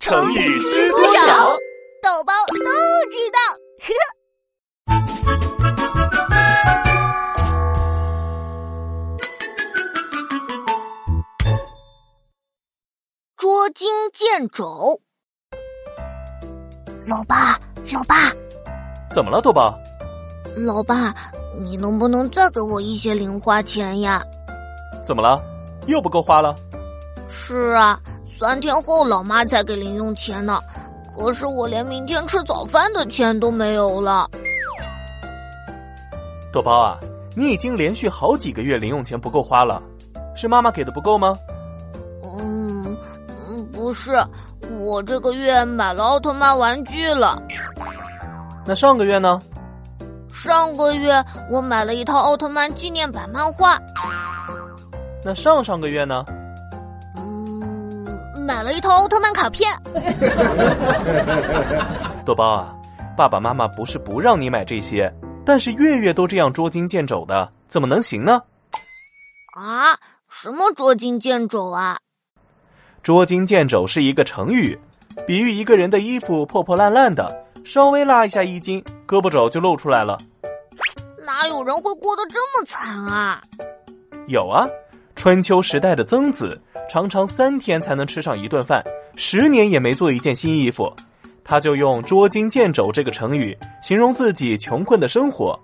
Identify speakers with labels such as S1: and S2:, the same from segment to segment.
S1: 成语知多少？
S2: 豆包都知道。呵捉襟见肘。老爸，老爸，
S1: 怎么了，豆包？
S2: 老爸，你能不能再给我一些零花钱呀？
S1: 怎么了？又不够花了？
S2: 是啊，三天后老妈才给零用钱呢，可是我连明天吃早饭的钱都没有了。
S1: 豆包啊，你已经连续好几个月零用钱不够花了，是妈妈给的不够吗？
S2: 嗯，嗯，不是，我这个月买了奥特曼玩具了。
S1: 那上个月呢？
S2: 上个月我买了一套奥特曼纪念版漫画。
S1: 那上上个月呢？
S2: 嗯，买了一套奥特曼卡片。
S1: 豆包啊，爸爸妈妈不是不让你买这些，但是月月都这样捉襟见肘的，怎么能行呢？
S2: 啊，什么捉襟见肘啊？
S1: 捉襟见肘是一个成语，比喻一个人的衣服破破烂烂的，稍微拉一下衣襟，胳膊肘就露出来了。
S2: 哪有人会过得这么惨啊？
S1: 有啊，春秋时代的曾子常常三天才能吃上一顿饭，十年也没做一件新衣服，他就用“捉襟见肘”这个成语形容自己穷困的生活，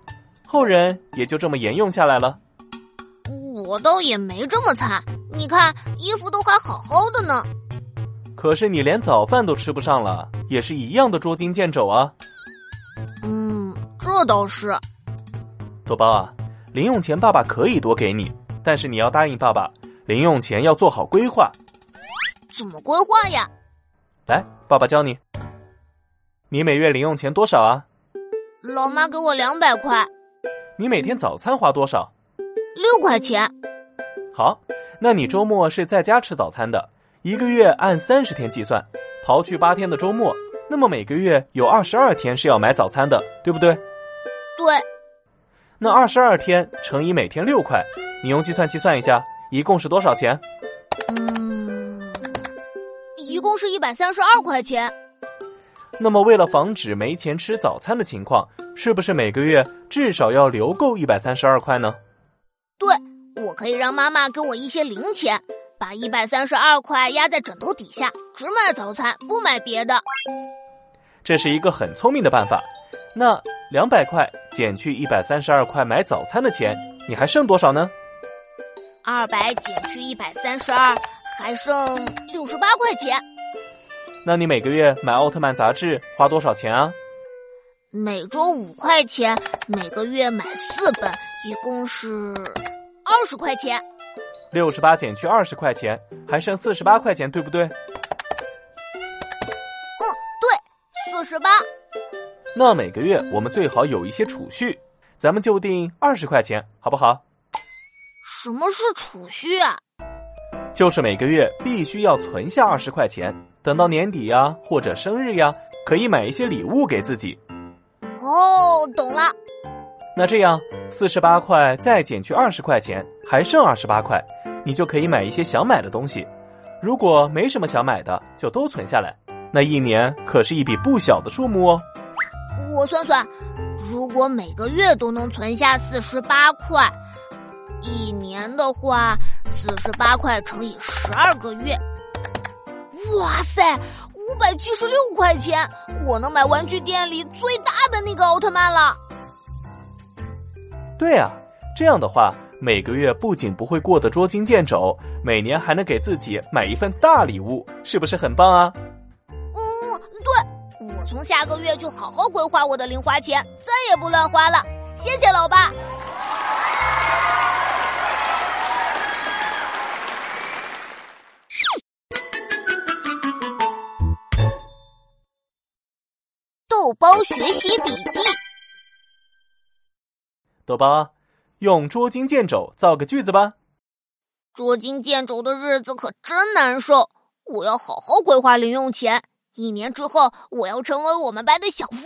S1: 后人也就这么沿用下来了。
S2: 我倒也没这么惨，你看衣服都还好好的呢。
S1: 可是你连早饭都吃不上了，也是一样的捉襟见肘啊。
S2: 嗯，这倒是。
S1: 豆包啊，零用钱爸爸可以多给你，但是你要答应爸爸，零用钱要做好规划。
S2: 怎么规划呀？
S1: 来，爸爸教你。你每月零用钱多少啊？
S2: 老妈给我两百块。
S1: 你每天早餐花多少？
S2: 六块钱。
S1: 好，那你周末是在家吃早餐的，一个月按三十天计算，刨去八天的周末，那么每个月有二十二天是要买早餐的，对不对？
S2: 对。
S1: 那二十二天乘以每天六块，你用计算器算一下，一共是多少钱？
S2: 嗯，一共是一百三十二块钱。
S1: 那么为了防止没钱吃早餐的情况，是不是每个月至少要留够一百三十二块呢？
S2: 对，我可以让妈妈给我一些零钱，把一百三十二块压在枕头底下，只买早餐，不买别的。
S1: 这是一个很聪明的办法。那两百块减去一百三十二块买早餐的钱，你还剩多少呢？
S2: 二百减去一百三十二，还剩六十八块钱。
S1: 那你每个月买奥特曼杂志花多少钱啊？
S2: 每周五块钱，每个月买四本，一共是二十块钱。
S1: 六十八减去二十块钱，还剩四十八块钱，对不对？嗯，
S2: 对，四十八。
S1: 那每个月我们最好有一些储蓄，咱们就定二十块钱，好不好？
S2: 什么是储蓄啊？
S1: 就是每个月必须要存下二十块钱，等到年底呀或者生日呀，可以买一些礼物给自己。
S2: 哦，懂了。
S1: 那这样四十八块再减去二十块钱，还剩二十八块，你就可以买一些想买的东西。如果没什么想买的，就都存下来，那一年可是一笔不小的数目哦。
S2: 我算算，如果每个月都能存下四十八块，一年的话，四十八块乘以十二个月，哇塞，五百七十六块钱，我能买玩具店里最大的那个奥特曼了。
S1: 对啊，这样的话，每个月不仅不会过得捉襟见肘，每年还能给自己买一份大礼物，是不是很棒啊？
S2: 嗯，对我从下个月就好好规划我的零花钱，再也不乱花了。谢谢老爸。豆包学习笔记。
S1: 豆包，用捉襟见肘造个句子吧。
S2: 捉襟见肘的日子可真难受，我要好好规划零用钱。一年之后，我要成为我们班的小富翁。